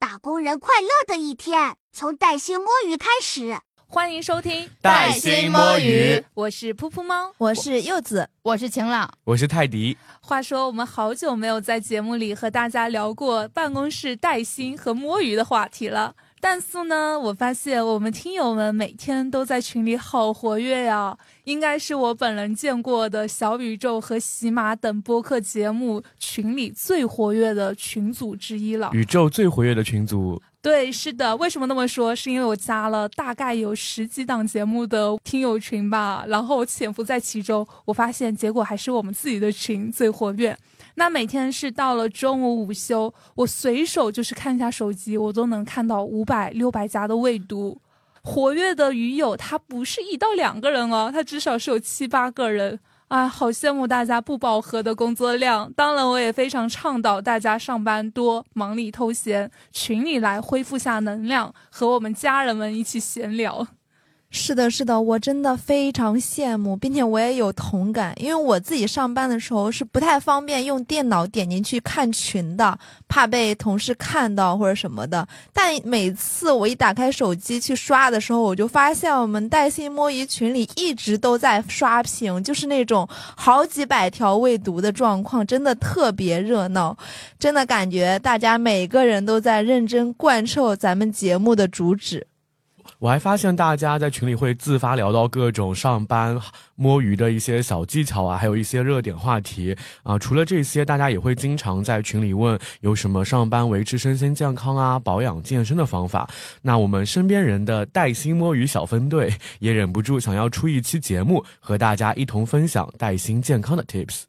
打工人快乐的一天，从带薪摸鱼开始。欢迎收听带薪摸鱼，我是噗噗猫，我是柚子，我是晴朗，我是泰迪。话说，我们好久没有在节目里和大家聊过办公室带薪和摸鱼的话题了。但是呢，我发现我们听友们每天都在群里好活跃呀，应该是我本人见过的小宇宙和喜马等播客节目群里最活跃的群组之一了。宇宙最活跃的群组，对，是的。为什么那么说？是因为我加了大概有十几档节目的听友群吧，然后潜伏在其中，我发现结果还是我们自己的群最活跃。那每天是到了中午午休，我随手就是看一下手机，我都能看到五百六百加的未读，活跃的鱼友他不是一到两个人哦，他至少是有七八个人啊，好羡慕大家不饱和的工作量。当然，我也非常倡导大家上班多忙里偷闲，群里来恢复下能量，和我们家人们一起闲聊。是的，是的，我真的非常羡慕，并且我也有同感，因为我自己上班的时候是不太方便用电脑点进去看群的，怕被同事看到或者什么的。但每次我一打开手机去刷的时候，我就发现我们带薪摸鱼群里一直都在刷屏，就是那种好几百条未读的状况，真的特别热闹，真的感觉大家每个人都在认真贯彻咱们节目的主旨。我还发现大家在群里会自发聊到各种上班摸鱼的一些小技巧啊，还有一些热点话题啊。除了这些，大家也会经常在群里问有什么上班维持身心健康啊、保养健身的方法。那我们身边人的带薪摸鱼小分队也忍不住想要出一期节目，和大家一同分享带薪健康的 tips。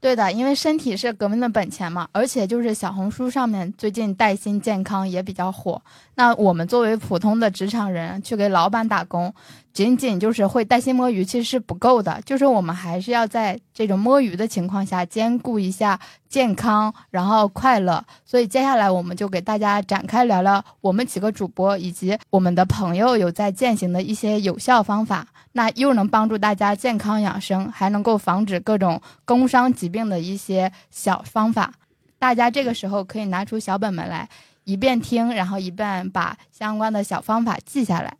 对的，因为身体是革命的本钱嘛，而且就是小红书上面最近带薪健康也比较火。那我们作为普通的职场人去给老板打工，仅仅就是会带薪摸鱼其实是不够的，就是我们还是要在这种摸鱼的情况下兼顾一下健康，然后快乐。所以接下来我们就给大家展开聊聊我们几个主播以及我们的朋友有在践行的一些有效方法。那又能帮助大家健康养生，还能够防止各种工伤疾病的一些小方法，大家这个时候可以拿出小本本来，一遍听，然后一遍把相关的小方法记下来。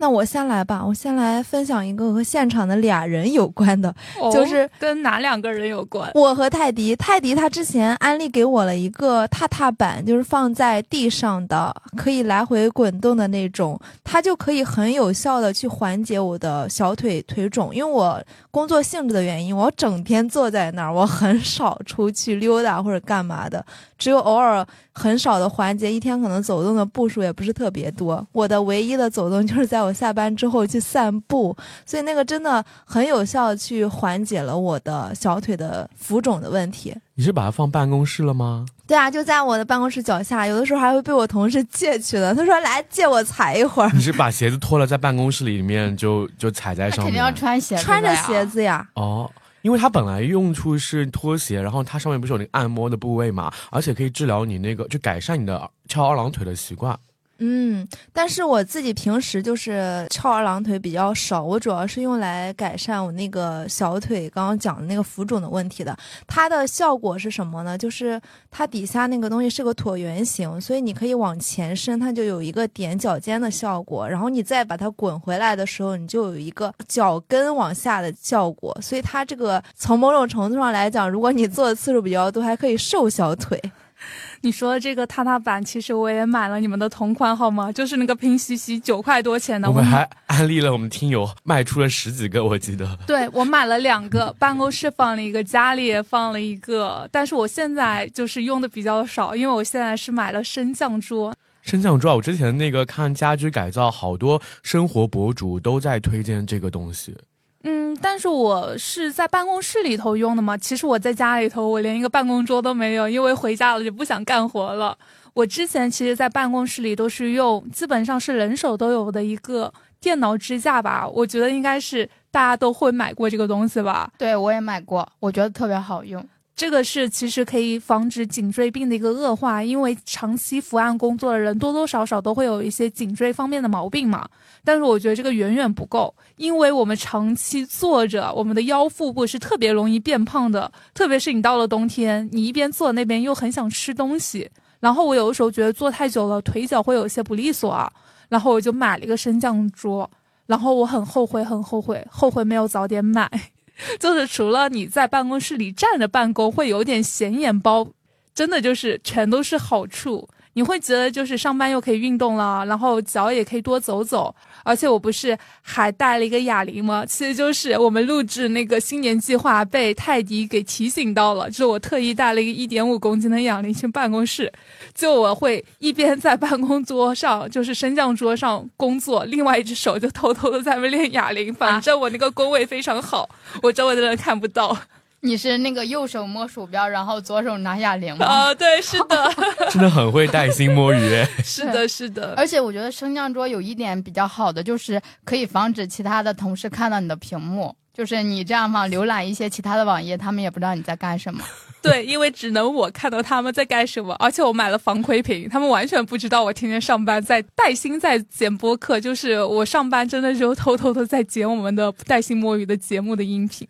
那我先来吧，我先来分享一个和现场的俩人有关的，就是跟哪两个人有关？我和泰迪，泰迪他之前安利给我了一个踏踏板，就是放在地上的，可以来回滚动的那种，它就可以很有效的去缓解我的小腿腿肿，因为我工作性质的原因，我整天坐在那儿，我很少出去溜达或者干嘛的，只有偶尔很少的环节，一天可能走动的步数也不是特别多，我的唯一的走动就是在我。我下班之后去散步，所以那个真的很有效，去缓解了我的小腿的浮肿的问题。你是把它放办公室了吗？对啊，就在我的办公室脚下，有的时候还会被我同事借去的。他说：“来借我踩一会儿。”你是把鞋子脱了，在办公室里面就就踩在上面？肯定要穿鞋，穿着鞋子呀。哦，因为它本来用处是拖鞋，然后它上面不是有那个按摩的部位嘛，而且可以治疗你那个，就改善你的翘二郎腿的习惯。嗯，但是我自己平时就是翘二郎腿比较少，我主要是用来改善我那个小腿刚刚讲的那个浮肿的问题的。它的效果是什么呢？就是它底下那个东西是个椭圆形，所以你可以往前伸，它就有一个踮脚尖的效果。然后你再把它滚回来的时候，你就有一个脚跟往下的效果。所以它这个从某种程度上来讲，如果你做的次数比较多，还可以瘦小腿。你说的这个踏踏板，其实我也买了你们的同款，好吗？就是那个拼夕夕九块多钱的。我们还安利了我们听友，卖出了十几个，我记得。对，我买了两个，办公室放了一个，家里也放了一个。但是我现在就是用的比较少，因为我现在是买了升降桌。升降桌，我之前那个看家居改造，好多生活博主都在推荐这个东西。嗯，但是我是在办公室里头用的嘛。其实我在家里头，我连一个办公桌都没有，因为回家了就不想干活了。我之前其实，在办公室里都是用，基本上是人手都有的一个电脑支架吧。我觉得应该是大家都会买过这个东西吧。对，我也买过，我觉得特别好用。这个是其实可以防止颈椎病的一个恶化，因为长期伏案工作的人多多少少都会有一些颈椎方面的毛病嘛。但是我觉得这个远远不够，因为我们长期坐着，我们的腰腹部是特别容易变胖的，特别是你到了冬天，你一边坐那边又很想吃东西，然后我有的时候觉得坐太久了，腿脚会有些不利索啊，然后我就买了一个升降桌，然后我很后悔，很后悔，后悔没有早点买。就是除了你在办公室里站着办公会有点显眼包，真的就是全都是好处。你会觉得就是上班又可以运动了，然后脚也可以多走走。而且我不是还带了一个哑铃吗？其实就是我们录制那个新年计划被泰迪给提醒到了，就是我特意带了一个一点五公斤的哑铃去办公室，就我会一边在办公桌上 就是升降桌上工作，另外一只手就偷偷的在那练哑铃。反正我那个工位非常好，我周围的人看不到。你是那个右手摸鼠标，然后左手拿哑铃吗？啊，对，是的，真的很会带薪摸鱼。是的，是的。而且我觉得升降桌有一点比较好的，就是可以防止其他的同事看到你的屏幕。就是你这样嘛，浏览一些其他的网页，他们也不知道你在干什么。对，因为只能我看到他们在干什么，而且我买了防窥屏，他们完全不知道我天天上班在带薪在剪播客。就是我上班真的就偷偷的在剪我们的带薪摸鱼的节目的音频。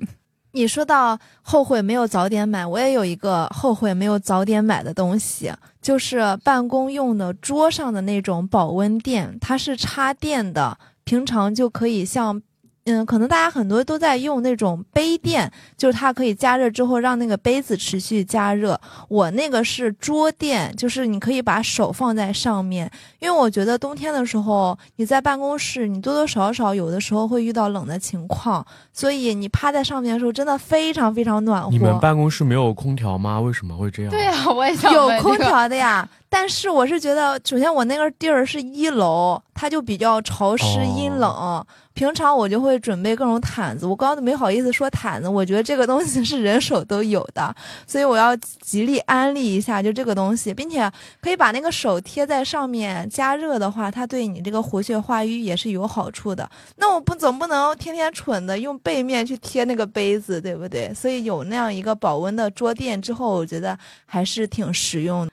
你说到后悔没有早点买，我也有一个后悔没有早点买的东西，就是办公用的桌上的那种保温垫，它是插电的，平常就可以像。嗯，可能大家很多都在用那种杯垫，就是它可以加热之后让那个杯子持续加热。我那个是桌垫，就是你可以把手放在上面，因为我觉得冬天的时候你在办公室，你多多少少有的时候会遇到冷的情况，所以你趴在上面的时候真的非常非常暖和。你们办公室没有空调吗？为什么会这样？对呀，我也想有空调的呀。但是我是觉得，首先我那个地儿是一楼，它就比较潮湿阴冷。平常我就会准备各种毯子，我刚刚都没好意思说毯子，我觉得这个东西是人手都有的，所以我要极力安利一下，就这个东西，并且可以把那个手贴在上面加热的话，它对你这个活血化瘀也是有好处的。那我不总不能天天蠢的用背面去贴那个杯子，对不对？所以有那样一个保温的桌垫之后，我觉得还是挺实用的。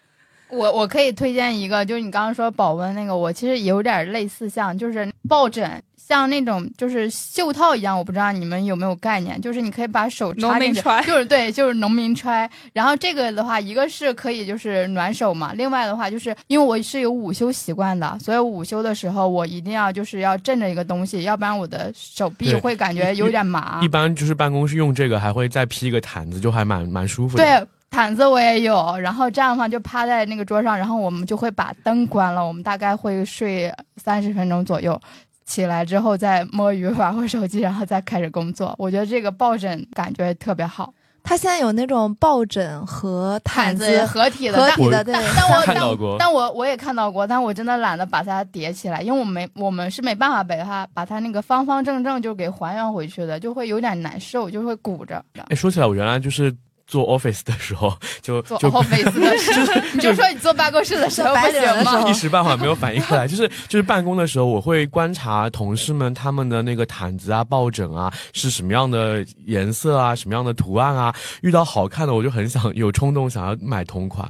我我可以推荐一个，就是你刚刚说保温那个，我其实有点类似，像就是抱枕，像那种就是袖套一样，我不知道你们有没有概念，就是你可以把手插进去，就是对，就是农民揣。然后这个的话，一个是可以就是暖手嘛，另外的话就是因为我是有午休习惯的，所以午休的时候我一定要就是要枕着一个东西，要不然我的手臂会感觉有点麻。一般就是办公室用这个，还会再披一个毯子，就还蛮蛮舒服的。对。毯子我也有，然后这样的话就趴在那个桌上，然后我们就会把灯关了，我们大概会睡三十分钟左右，起来之后再摸鱼玩会手机，然后再开始工作。我觉得这个抱枕感觉特别好。它现在有那种抱枕和毯子合体的，合体的，对。但我但但我我也看到过，但我真的懒得把它叠起来，因为我没我们是没办法把它把它那个方方正正就给还原回去的，就会有点难受，就会鼓着。哎，说起来，我原来就是。做 office 的时候，就做 office 的时候，你就说你坐办公室的时候不行吗？一时半会没有反应过来，就是就是办公的时候，我会观察同事们他们的那个毯子啊、抱枕啊是什么样的颜色啊、什么样的图案啊，遇到好看的我就很想有冲动想要买同款。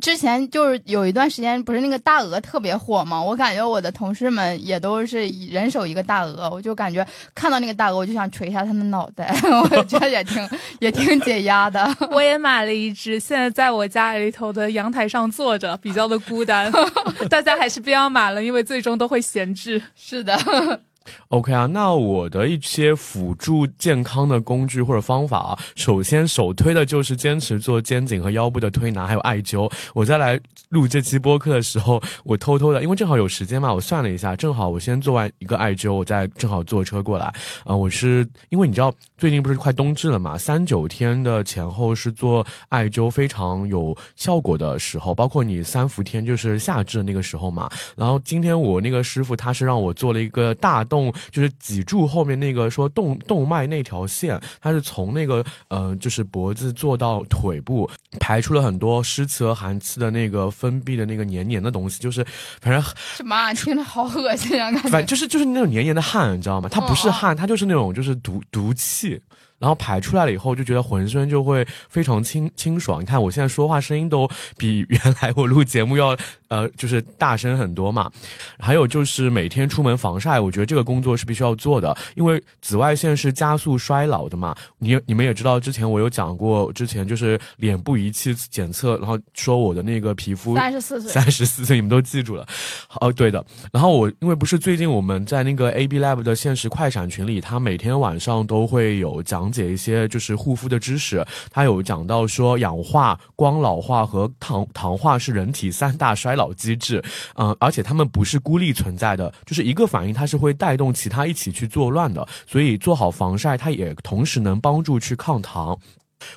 之前就是有一段时间，不是那个大鹅特别火吗？我感觉我的同事们也都是人手一个大鹅，我就感觉看到那个大鹅，我就想捶一下他的脑袋，我觉得也挺也挺解压的。我也买了一只，现在在我家里头的阳台上坐着，比较的孤单。大家还是不要买了，因为最终都会闲置。是的。OK 啊，那我的一些辅助健康的工具或者方法啊，首先首推的就是坚持做肩颈和腰部的推拿，还有艾灸。我在来录这期播客的时候，我偷偷的，因为正好有时间嘛，我算了一下，正好我先做完一个艾灸，我再正好坐车过来。啊，我是因为你知道最近不是快冬至了嘛，三九天的前后是做艾灸非常有效果的时候，包括你三伏天就是夏至那个时候嘛。然后今天我那个师傅他是让我做了一个大动。动就是脊柱后面那个说动动脉那条线，它是从那个呃就是脖子做到腿部，排出了很多湿气和寒气的那个分泌的那个黏黏的东西，就是反正什么听着好恶心啊！感觉反正就是就是那种黏黏的汗，你知道吗？它不是汗，它就是那种就是毒毒气。然后排出来了以后，就觉得浑身就会非常清清爽。你看我现在说话声音都比原来我录节目要呃，就是大声很多嘛。还有就是每天出门防晒，我觉得这个工作是必须要做的，因为紫外线是加速衰老的嘛。你你们也知道，之前我有讲过，之前就是脸部仪器检测，然后说我的那个皮肤三十四岁，三十四岁，你们都记住了。哦，对的。然后我因为不是最近我们在那个 AB Lab 的现实快闪群里，他每天晚上都会有讲讲解一些就是护肤的知识。他有讲到说氧化、光老化和糖糖化是人体三大衰老机制。嗯，而且它们不是孤立存在的，就是一个反应它是会带动其他一起去作乱的。所以做好防晒，它也同时能帮助去抗糖。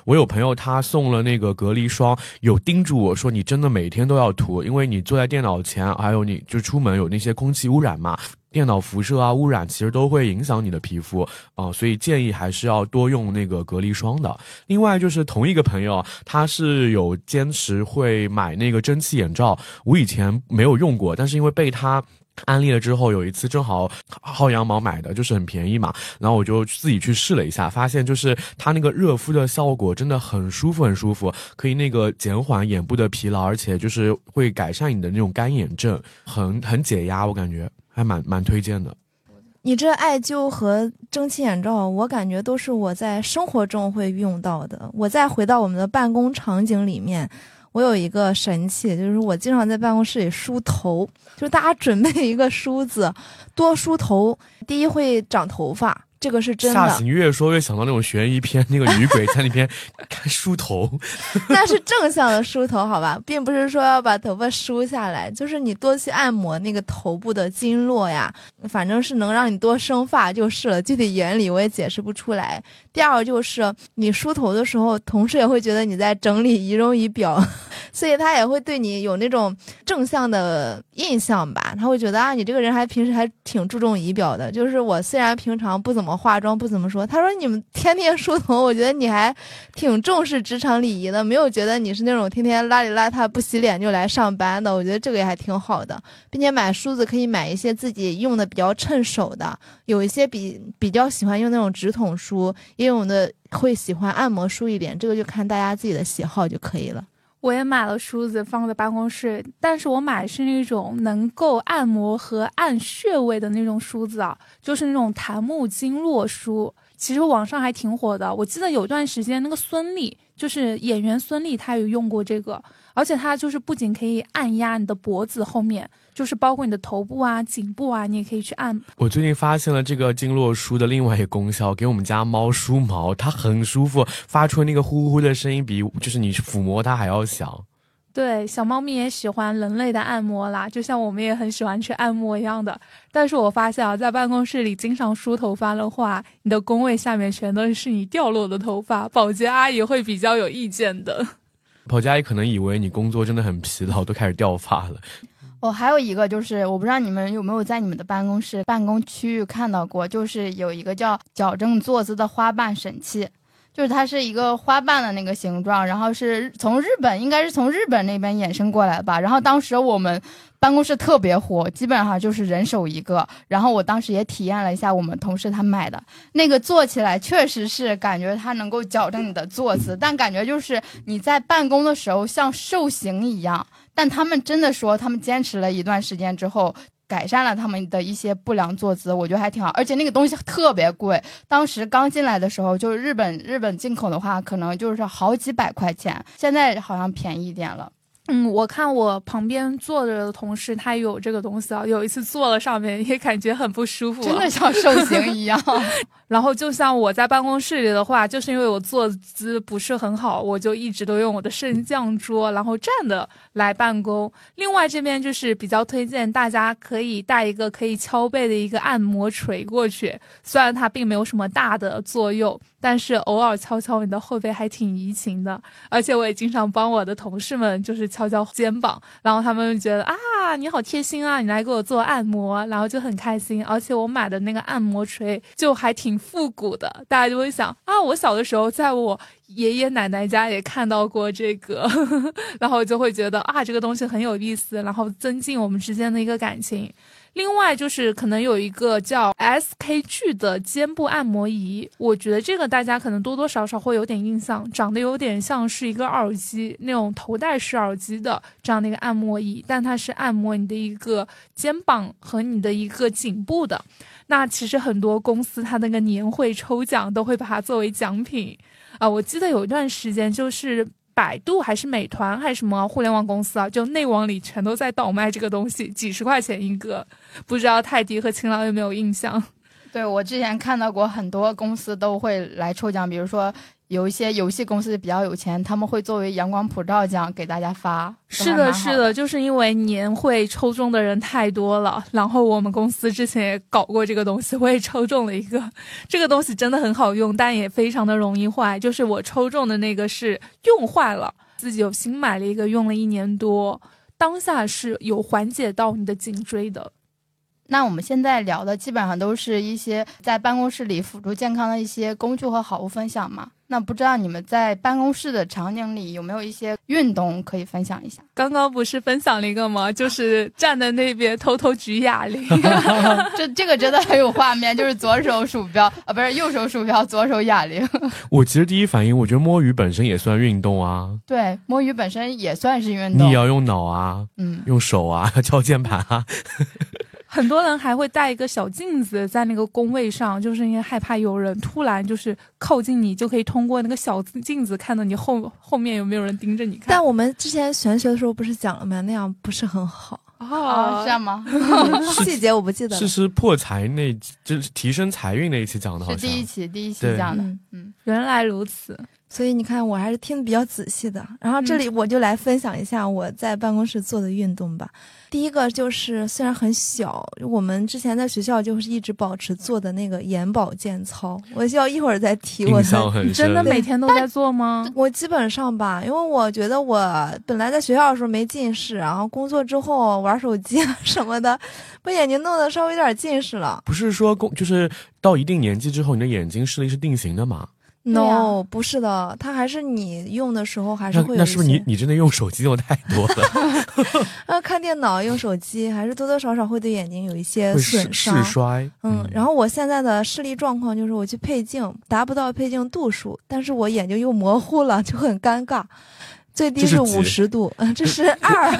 我有朋友他送了那个隔离霜，有叮嘱我说你真的每天都要涂，因为你坐在电脑前，还有你就出门有那些空气污染嘛，电脑辐射啊污染其实都会影响你的皮肤啊，所以建议还是要多用那个隔离霜的。另外就是同一个朋友，他是有坚持会买那个蒸汽眼罩，我以前没有用过，但是因为被他。安利了之后，有一次正好薅羊毛买的，就是很便宜嘛，然后我就自己去试了一下，发现就是它那个热敷的效果真的很舒服，很舒服，可以那个减缓眼部的疲劳，而且就是会改善你的那种干眼症，很很解压，我感觉还蛮蛮推荐的。你这艾灸和蒸汽眼罩，我感觉都是我在生活中会用到的。我再回到我们的办公场景里面。我有一个神器，就是我经常在办公室里梳头，就是大家准备一个梳子，多梳头，第一会长头发。这个是真的，吓死你！越说越想到那种悬疑片，那个女鬼在那边 看梳头，那是正向的梳头，好吧，并不是说要把头发梳下来，就是你多去按摩那个头部的经络呀，反正是能让你多生发就是了。具体原理我也解释不出来。第二就是你梳头的时候，同事也会觉得你在整理仪容仪表，所以他也会对你有那种正向的印象吧，他会觉得啊，你这个人还平时还挺注重仪表的。就是我虽然平常不怎么。我化妆不怎么说，他说你们天天梳头，我觉得你还挺重视职场礼仪的，没有觉得你是那种天天邋里邋遢不洗脸就来上班的。我觉得这个也还挺好的，并且买梳子可以买一些自己用的比较趁手的，有一些比比较喜欢用那种直筒梳，也有的会喜欢按摩梳一点，这个就看大家自己的喜好就可以了。我也买了梳子放在办公室，但是我买的是那种能够按摩和按穴位的那种梳子啊，就是那种檀木经络梳。其实网上还挺火的，我记得有段时间那个孙俪，就是演员孙俪，她有用过这个，而且它就是不仅可以按压你的脖子后面。就是包括你的头部啊、颈部啊，你也可以去按。我最近发现了这个经络梳的另外一个功效，给我们家猫梳毛，它很舒服，发出那个呼呼呼的声音，比就是你抚摸它还要响。对，小猫咪也喜欢人类的按摩啦，就像我们也很喜欢去按摩一样的。但是我发现啊，在办公室里经常梳头发的话，你的工位下面全都是你掉落的头发，保洁阿姨会比较有意见的。保洁阿姨可能以为你工作真的很疲劳，都开始掉发了。哦，还有一个就是，我不知道你们有没有在你们的办公室办公区域看到过，就是有一个叫矫正坐姿的花瓣神器，就是它是一个花瓣的那个形状，然后是从日本，应该是从日本那边衍生过来的吧。然后当时我们办公室特别火，基本上就是人手一个。然后我当时也体验了一下，我们同事他买的那个坐起来确实是感觉它能够矫正你的坐姿，但感觉就是你在办公的时候像受刑一样。但他们真的说，他们坚持了一段时间之后，改善了他们的一些不良坐姿，我觉得还挺好。而且那个东西特别贵，当时刚进来的时候，就是日本日本进口的话，可能就是好几百块钱，现在好像便宜一点了。嗯，我看我旁边坐着的同事，他有这个东西啊。有一次坐了上面，也感觉很不舒服，真的像受刑一样。然后就像我在办公室里的话，就是因为我坐姿不是很好，我就一直都用我的升降桌，然后站的来办公。另外这边就是比较推荐大家可以带一个可以敲背的一个按摩锤过去，虽然它并没有什么大的作用。但是偶尔敲敲你的后背还挺怡情的，而且我也经常帮我的同事们就是敲敲肩膀，然后他们觉得啊你好贴心啊，你来给我做按摩，然后就很开心。而且我买的那个按摩锤就还挺复古的，大家就会想啊，我小的时候在我。爷爷奶奶家也看到过这个，然后就会觉得啊，这个东西很有意思，然后增进我们之间的一个感情。另外就是可能有一个叫 SKG 的肩部按摩仪，我觉得这个大家可能多多少少会有点印象，长得有点像是一个耳机那种头戴式耳机的这样的一个按摩仪，但它是按摩你的一个肩膀和你的一个颈部的。那其实很多公司它那个年会抽奖都会把它作为奖品啊，我记得有一段时间就是。百度还是美团还是什么互联网公司啊？就内网里全都在倒卖这个东西，几十块钱一个，不知道泰迪和勤劳有没有印象？对我之前看到过很多公司都会来抽奖，比如说有一些游戏公司比较有钱，他们会作为阳光普照奖给大家发。是的，是的，就是因为年会抽中的人太多了，然后我们公司之前也搞过这个东西，我也抽中了一个。这个东西真的很好用，但也非常的容易坏。就是我抽中的那个是用坏了，自己有新买了一个，用了一年多，当下是有缓解到你的颈椎的。那我们现在聊的基本上都是一些在办公室里辅助健康的一些工具和好物分享嘛。那不知道你们在办公室的场景里有没有一些运动可以分享一下？刚刚不是分享了一个吗？就是站在那边偷偷举哑铃，这这个真的很有画面，就是左手鼠标啊，不是右手鼠标，左手哑铃。我其实第一反应，我觉得摸鱼本身也算运动啊。对，摸鱼本身也算是运动。你也要用脑啊，嗯，用手啊，敲键盘啊。很多人还会带一个小镜子在那个工位上，就是因为害怕有人突然就是靠近你，就可以通过那个小镜子看到你后后面有没有人盯着你看。但我们之前玄学的时候不是讲了吗？那样不是很好啊？这样吗？细节我不记得。是是破财那，就是提升财运那一期讲的，好像是第一期第一期讲的。嗯，原来如此。所以你看，我还是听的比较仔细的。然后这里我就来分享一下我在办公室做的运动吧。第一个就是虽然很小，我们之前在学校就是一直保持做的那个眼保健操。我需要一会儿再提。我真的每天都在做吗？我基本上吧，因为我觉得我本来在学校的时候没近视，然后工作之后玩手机什么的，把眼睛弄得稍微有点近视了。不是说工就是到一定年纪之后，你的眼睛视力是定型的吗？no，不是的，它还是你用的时候还是会。那是不是你你真的用手机用太多了？啊，看电脑用手机还是多多少少会对眼睛有一些损伤。视衰。嗯，然后我现在的视力状况就是我去配镜达不到配镜度数，但是我眼睛又模糊了，就很尴尬。最低是五十度，这是二。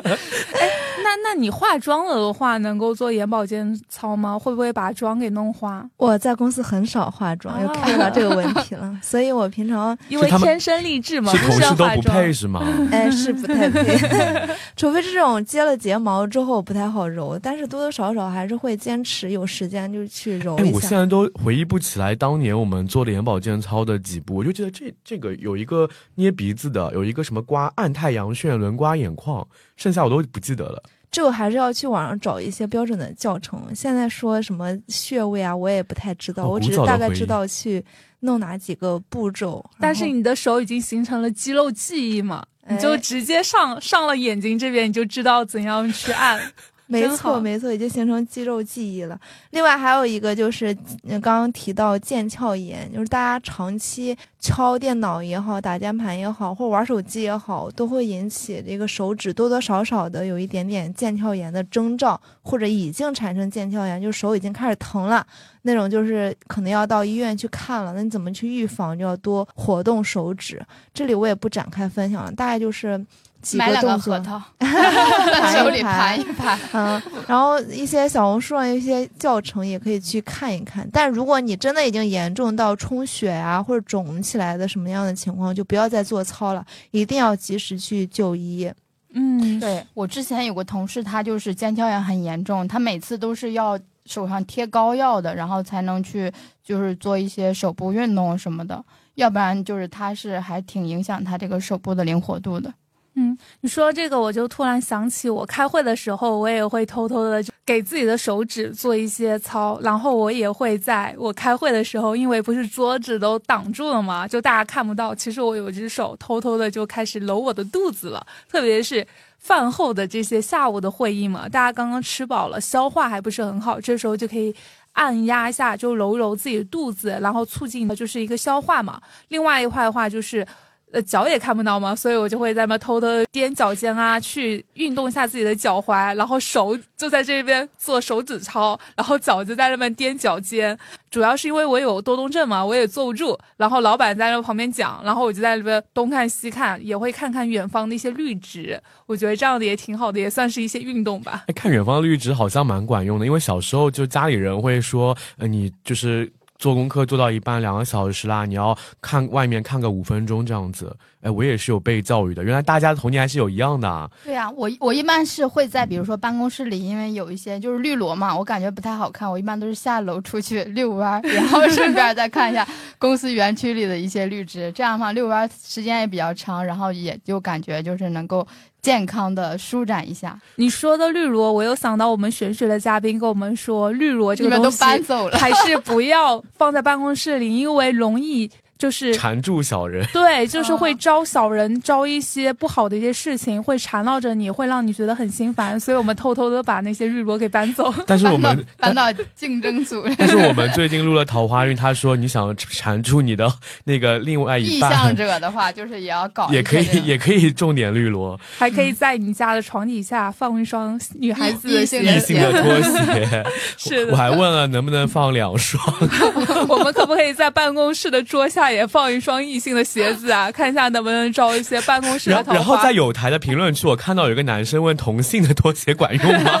那那你化妆了的话，能够做眼保健操吗？会不会把妆给弄花？我在公司很少化妆，又看到这个问题了，所以我平常因为天生丽质嘛，是同事都不配是吗？哎，是不太配，除非是这种接了睫毛之后不太好揉，但是多多少少还是会坚持有时间就去揉一下。我现在都回忆不起来当年我们做的眼保健操的几步，我就记得这这个有一个捏鼻子的，有一个什么刮按太阳穴、轮刮眼眶，剩下我都不记得了。这个还是要去网上找一些标准的教程。现在说什么穴位啊，我也不太知道，我只是大概知道去弄哪几个步骤。但是你的手已经形成了肌肉记忆嘛，你就直接上上了眼睛这边，你就知道怎样去按。没错，没错，已经形成肌肉记忆了。另外还有一个就是，刚刚提到腱鞘炎，就是大家长期敲电脑也好，打键盘也好，或者玩手机也好，都会引起这个手指多多少少的有一点点腱鞘炎的征兆，或者已经产生腱鞘炎，就手已经开始疼了，那种就是可能要到医院去看了。那你怎么去预防？就要多活动手指。这里我也不展开分享了，大概就是。买两个核桃，在 手里盘一盘。嗯，然后一些小红书上一些教程也可以去看一看。但如果你真的已经严重到充血啊或者肿起来的什么样的情况，就不要再做操了，一定要及时去就医。嗯，对我之前有个同事，他就是腱鞘炎很严重，他每次都是要手上贴膏药的，然后才能去就是做一些手部运动什么的，要不然就是他是还挺影响他这个手部的灵活度的。嗯，你说这个，我就突然想起，我开会的时候，我也会偷偷的给自己的手指做一些操，然后我也会在我开会的时候，因为不是桌子都挡住了嘛，就大家看不到，其实我有只手偷偷的就开始揉我的肚子了，特别是饭后的这些下午的会议嘛，大家刚刚吃饱了，消化还不是很好，这时候就可以按压一下，就揉揉自己的肚子，然后促进的就是一个消化嘛。另外一块的话就是。呃，脚也看不到嘛，所以我就会在那偷偷踮脚尖啊，去运动一下自己的脚踝，然后手就在这边做手指操，然后脚就在那边踮脚尖。主要是因为我有多动症嘛，我也坐不住。然后老板在那旁边讲，然后我就在那边东看西看，也会看看远方的一些绿植。我觉得这样的也挺好的，也算是一些运动吧。看远方的绿植好像蛮管用的，因为小时候就家里人会说，呃，你就是。做功课做到一半，两个小时啦，你要看外面看个五分钟这样子。哎，我也是有被教育的，原来大家的童年还是有一样的啊。对呀、我我一般是会在比如说办公室里，因为有一些就是绿萝嘛，我感觉不太好看，我一般都是下楼出去遛弯，然后顺便再看一下公司园区里的一些绿植，这样的话遛弯时间也比较长，然后也就感觉就是能够健康的舒展一下。你说的绿萝，我又想到我们玄学的嘉宾跟我们说，绿萝这个东西搬走了，还是不要放在办公室里，因为容易就是缠住小人，对，就是哦会招小人，招一些不好的一些事情，会缠绕着你，会让你觉得很心烦。所以我们偷偷的把那些绿萝给搬走。但是我搬到们 搬到竞争组，但是我们最近录了桃花运，他说你想缠住你的那个另外一半。意向半，者的话，就是也要搞也可以也可以种点绿萝，还可以在你家的床底下放一双女孩子的鞋异性的异性的拖鞋。是的。我还问了能不能放两双，我们可不可以在办公室的桌下也放一双异性的鞋子啊？看一下能不能招一些办公室的桃花。然然后在有台的评论区，我看到有个男生问同性的拖鞋管用吗？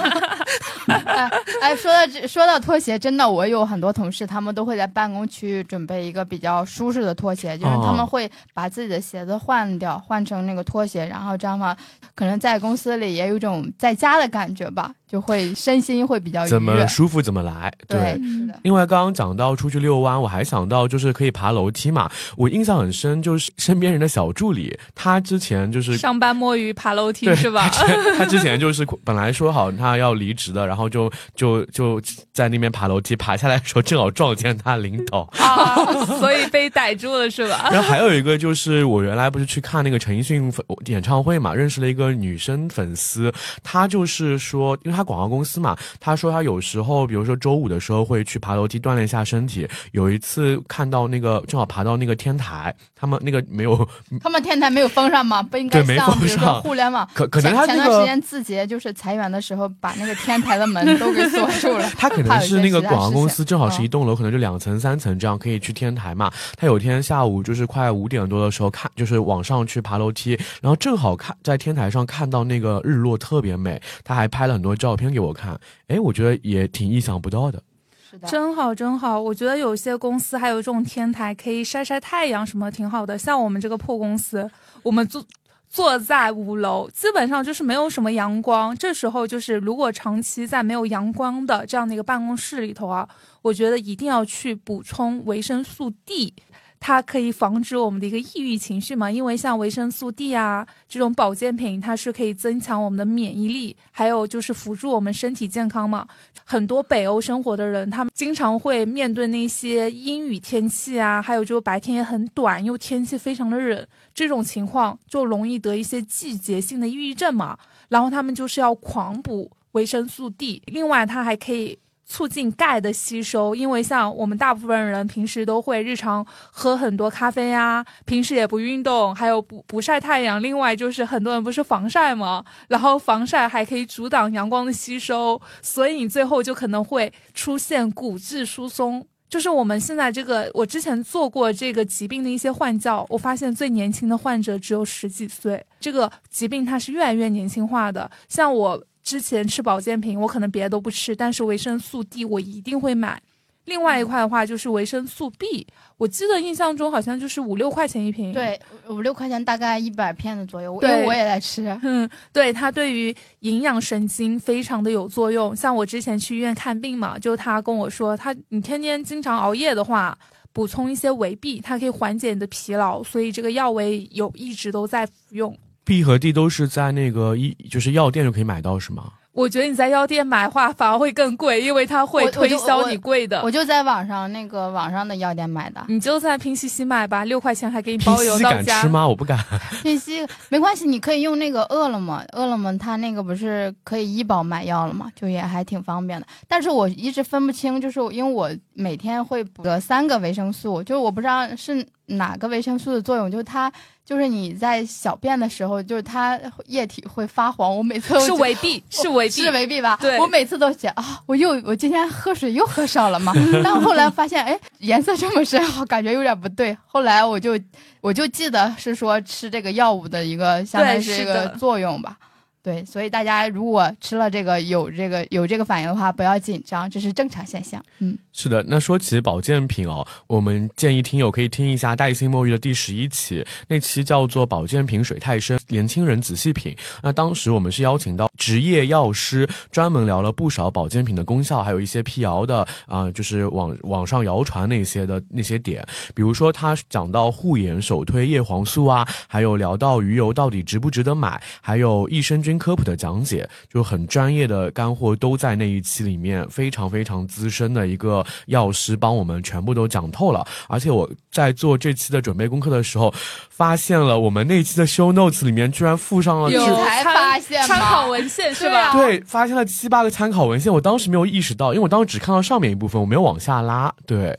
哎哎，说到这，说到拖鞋，真的，我有很多同事，他们都会在办公区准备一个比较舒适的拖鞋，就是他哦们会把自己的鞋子换掉，换成那个拖鞋，然后这样的话，可能在公司里也有一种在家的感觉吧，就会身心会比较愉怎么。舒服怎么来，对，嗯是的。另外，刚刚讲到出去遛弯，我还想到就是可以爬楼梯嘛。我印象很深，就是身边人的小助理，他之前就是上班摸鱼爬楼梯是吧？他之 他之前就是本来说好他要离职的，然后就就就在那边爬楼梯，爬下来的时候正好撞见他领导。啊，所以被逮住了是吧？然后还有一个就是我原来不是去看那个陈奕迅演唱会嘛，认识了一个女生粉丝，她就是说，因为她广告公司嘛，他说他有时候，比如说周五的时候会去爬楼梯锻炼一下身体。有一次看到那个正好爬到那个天台，他们那个没有，他们天台没有封上吗？不应该对没像比如封上说互联网，可可能他前他那个。段时间字节就是裁员的时候，把那个天台的门都给锁住了 他可能是那个广告公司，正好是嗯一栋楼，可能就两层、三层这样可以去天台嘛。他有天下午就是快五点多的时候看，就是往上去爬楼梯，然后正好看在天台上看到那个日落特别美，他还拍了很多照片给我看，哎，我觉得也挺意想不到的。是的，真好，真好！我觉得有些公司还有这种天台，可以晒晒太阳，什么挺好的。像我们这个破公司，我们坐坐在五楼，基本上就是没有什么阳光。这时候就是，如果长期在没有阳光的这样的一个办公室里头啊，我觉得一定要去补充维生素 D。它可以防止我们的一个抑郁情绪嘛，因为像维生素 D 啊这种保健品，它是可以增强我们的免疫力，还有就是辅助我们身体健康嘛。很多北欧生活的人，他们经常会面对那些阴雨天气啊，还有就是白天也很短，又天气非常的冷，这种情况就容易得一些季节性的抑郁症嘛。然后他们就是要狂补维生素 D，另外它还可以。促进钙的吸收，因为像我们大部分人平时都会日常喝很多咖啡呀、平时也不运动，还有不不晒太阳。另外就是很多人不是防晒嘛，然后防晒还可以阻挡阳光的吸收，所以你最后就可能会出现骨质疏松。就是我们现在这个，我之前做过这个疾病的一些患教，我发现最年轻的患者只有十几岁，这个疾病它是越来越年轻化的。像我之前吃保健品，我可能别的都不吃，但是维生素 D 我一定会买。另外一块的话就是维生素 B，我记得印象中好像就是五六块钱一瓶。，对，五六块钱大概一百片的左右，因对为我也在吃。嗯，对，它对于营养神经非常的有作用。像我之前去医院看病嘛，就他跟我说，他你天天经常熬夜的话，补充一些维 B，它可以缓解你的疲劳，所以这个药我也有一直都在服用。B 和 D 都是在那个一就是药店就可以买到是吗？我觉得你在药店买的话反而会更贵，因为它会推销你贵的。我就在网上那个网上的药店买的。你就在拼夕夕买吧，六块钱还给你包邮夕到家敢吃。吗？我不敢。拼夕没关系，你可以用那个饿了么，饿了么它那个不是可以医保买药了吗？就也还挺方便的。但是我一直分不清，就是因为我每天会补得三个维生素，就是我不知道是哪个维生素的作用，就是它就是你在小便的时候，就是它液体会发黄，我每次都是维 B，是维 B，是维 B 吧？对我每次都觉得啊，我又我今天喝水又喝少了嘛。但我后来发现，哎，颜色这么深，好感觉有点不对。后来我就我就记得是说吃这个药物的一个相当于是一个作用吧。对，所以大家如果吃了这个有这个有这个反应的话，不要紧张，这是正常现象。嗯，是的，那说起保健品哦，我们建议听友可以听一下黛心墨鱼的第十一期，那期叫做“保健品水太深，年轻人仔细品”。那当时我们是邀请到职业药师，专门聊了不少保健品的功效，还有一些辟谣的啊、就是网网上谣传那些的那些点，比如说他讲到护眼首推叶黄素啊，还有聊到鱼油到底值不值得买，还有益生菌科普的讲解，就很专业的干货都在那一期里面，非常非常资深的一个药师帮我们全部都讲透了。而且我在做这期的准备功课的时候，发现了我们那期的 show notes 里面居然附上了有你才发现参考文献是吧？对，发现了七八个参考文献，我当时没有意识到，因为我当时只看到上面一部分，我没有往下拉。对，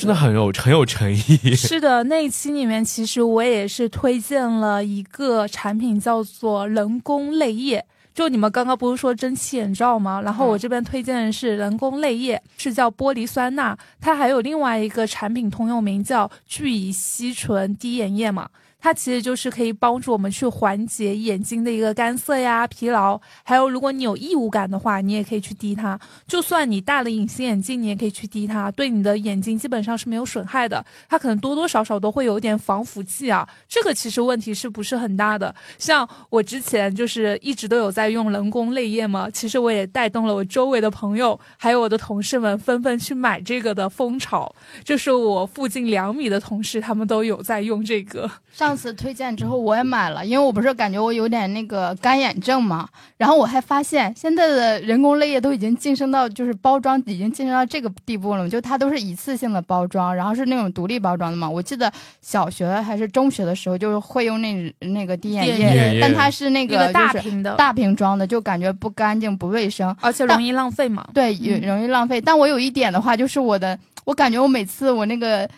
真的很有很有诚意。是的，那一期里面其实我也是推荐了一个产品，叫做人工泪液。就你们刚刚不是说蒸汽眼罩吗？然后我这边推荐的是人工泪液，是叫玻璃酸钠。它还有另外一个产品通用名叫聚乙烯醇滴眼液嘛。它其实就是可以帮助我们去缓解眼睛的一个干涩呀、疲劳，还有如果你有异物感的话，你也可以去滴它。就算你戴了隐形眼镜，你也可以去滴它，对你的眼睛基本上是没有损害的。它可能多多少少都会有点防腐剂啊，这个其实问题是不是很大的？像我之前就是一直都有在用人工泪液嘛，其实我也带动了我周围的朋友，还有我的同事们纷纷去买这个的风潮。就是我附近两米的同事，他们都有在用这个。上 次推荐之后我也买了，因为我不是感觉我有点那个干眼症嘛，然后我还发现现在的人工泪液都已经晋升到就是包装已经晋升到这个地步了，就它都是一次性的包装，然后是那种独立包装的嘛。我记得小学还是中学的时候就是会用那那个滴眼液液，但它是那个大瓶的，大瓶装的，就感觉不干净不卫生。而且容易浪费嘛。对，也嗯容易浪费。但我有一点的话，就是我的，我感觉我每次我那个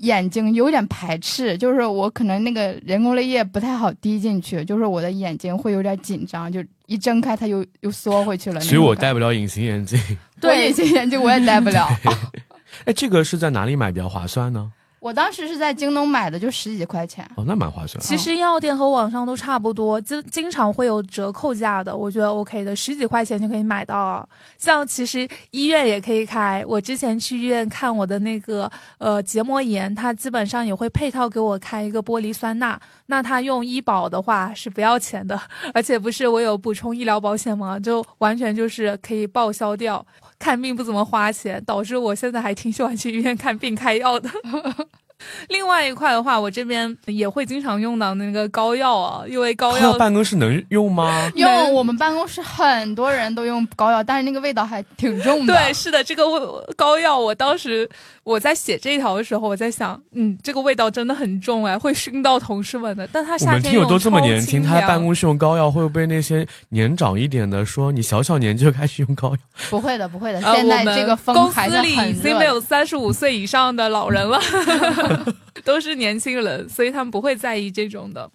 眼睛有点排斥，就是我可能那个人工泪液不太好滴进去，就是我的眼睛会有点紧张，就一睁开它又又缩回去了。所以我戴不了隐形眼镜。对隐形眼镜我也戴不了。哎，这个是在哪里买比较划算呢？我当时是在京东买的，就十几块钱。哦，那蛮划算。其实药店和网上都差不多，经经常会有折扣价的，我觉得 OK 的，十几块钱就可以买到啊。像其实医院也可以开，我之前去医院看我的那个呃结膜炎，它基本上也会配套给我开一个玻璃酸钠。那它用医保的话是不要钱的，而且不是我有补充医疗保险吗？就完全就是可以报销掉。看病不怎么花钱，导致我现在还挺喜欢去医院看病开药的。另外一块的话，我这边也会经常用到那个膏药啊，因为膏膏药药办公室能用吗？用我们办公室很多人都用膏药，但是那个味道还挺重的。对，是的，这个味膏药，我当时我在写这一条的时候，我在想，嗯，这个味道真的很重哎，会熏到同事们的。但他我夏天用们听友都这么年轻，他在办公室用膏药，会不会那些年长一点的说你小小年纪就开始用膏药？不会的，不会的。呃，现在这个风公还是司里。已经没有三十五岁以上的老人了，都是年轻人，所以他们不会在意这种的。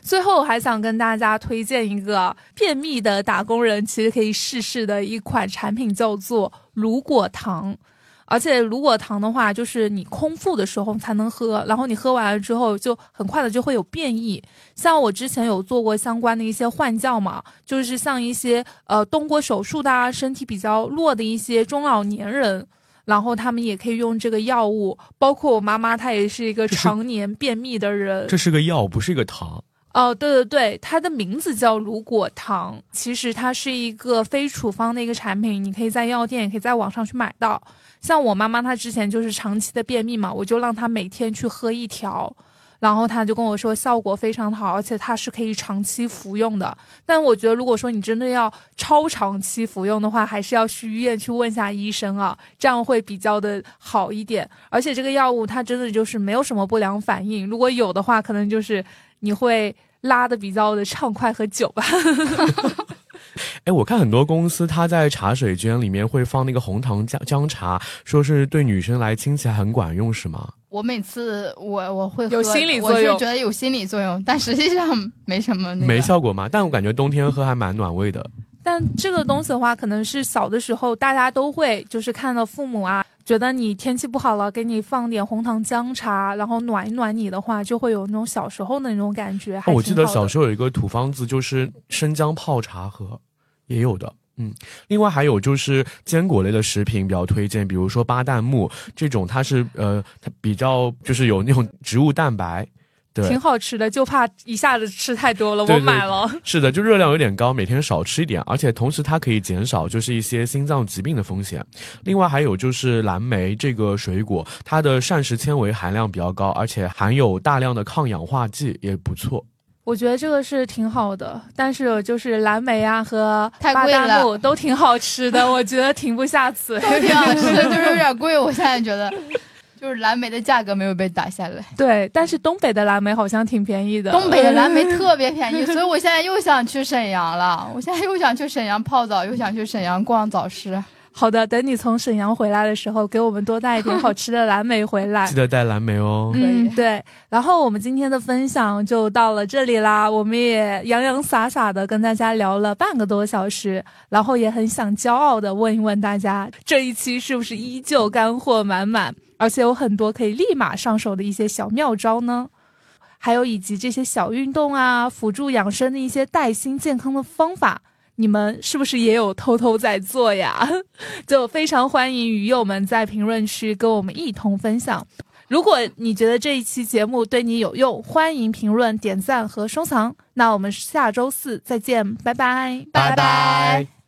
最后还想跟大家推荐一个便秘的打工人其实可以试试的一款产品，叫做乳果糖。而且乳果糖的话，就是你空腹的时候才能喝，然后你喝完了之后，就很快的就会有便意。像我之前有做过相关的一些换教嘛，就是像一些呃动过手术的啊，身体比较弱的一些中老年人。然后他们也可以用这个药物，包括我妈妈，她也是一个常年便秘的人。这是个药，不是一个糖。哦，对对对，它的名字叫乳果糖，其实它是一个非处方的一个产品，你可以在药店，也可以在网上去买到。像我妈妈她之前就是长期的便秘嘛，我就让她每天去喝一条，然后他就跟我说效果非常好，而且它是可以长期服用的。但我觉得如果说你真的要超长期服用的话，还是要去医院去问一下医生啊，这样会比较的好一点。而且这个药物它真的就是没有什么不良反应，如果有的话，可能就是你会拉的比较的畅快和久吧。哎，我看很多公司它在茶水间里面会放那个红糖姜姜茶，说是对女生来亲起来很管用，是吗？我每次我我会有心理作用我是觉得有心理作用，但实际上没什么、那个。没效果吗？但我感觉冬天喝还蛮暖胃的。但这个东西的话，可能是小的时候大家都会，就是看到父母啊，觉得你天气不好了，给你放点红糖姜茶，然后暖一暖你的话，就会有那种小时候的那种感觉。哦我记得小时，候有一个土方子，就是生姜泡茶喝，也有的。嗯，另外还有就是坚果类的食品比较推荐，比如说巴旦木这种，它是呃，它比较就是有那种植物蛋白，对挺，好吃的，就怕一下子吃太多了，对我买了。是的，就热量有点高，每天少吃一点，而且同时它可以减少就是一些心脏疾病的风险。另外还有就是蓝莓这个水果，它的膳食纤维含量比较高，而且含有大量的抗氧化剂，也不错。我觉得这个是挺好的，但是就是蓝莓啊和巴旦木都挺好吃的，我觉得停不下 嘴。都挺好吃的，就是有点贵。我现在觉得，就是蓝莓的价格没有被打下来。对，但是东北的蓝莓好像挺便宜的。东北的蓝莓 特别便宜，所以我现在又想去沈阳了。我现在又想去沈阳泡澡，又想去沈阳逛早市。好的，等你从沈阳回来的时候，给我们多带一点 好吃的蓝莓回来记。得带蓝莓哦。嗯，对。然后我们今天的分享就到了这里啦，我们也洋洋洒洒的跟大家聊了半个多小时，然后也很想骄傲的问一问大家，这一期是不是依旧干货满满，而且有很多可以立马上手的一些小妙招呢？还有以及这些小运动啊，辅助养生的一些带薪健康的方法。你们是不是也有偷偷在做呀？就非常欢迎鱼友们在评论区跟我们一同分享。如果你觉得这一期节目对你有用，欢迎评论、点赞和收藏。那我们下周四再见，拜拜，拜拜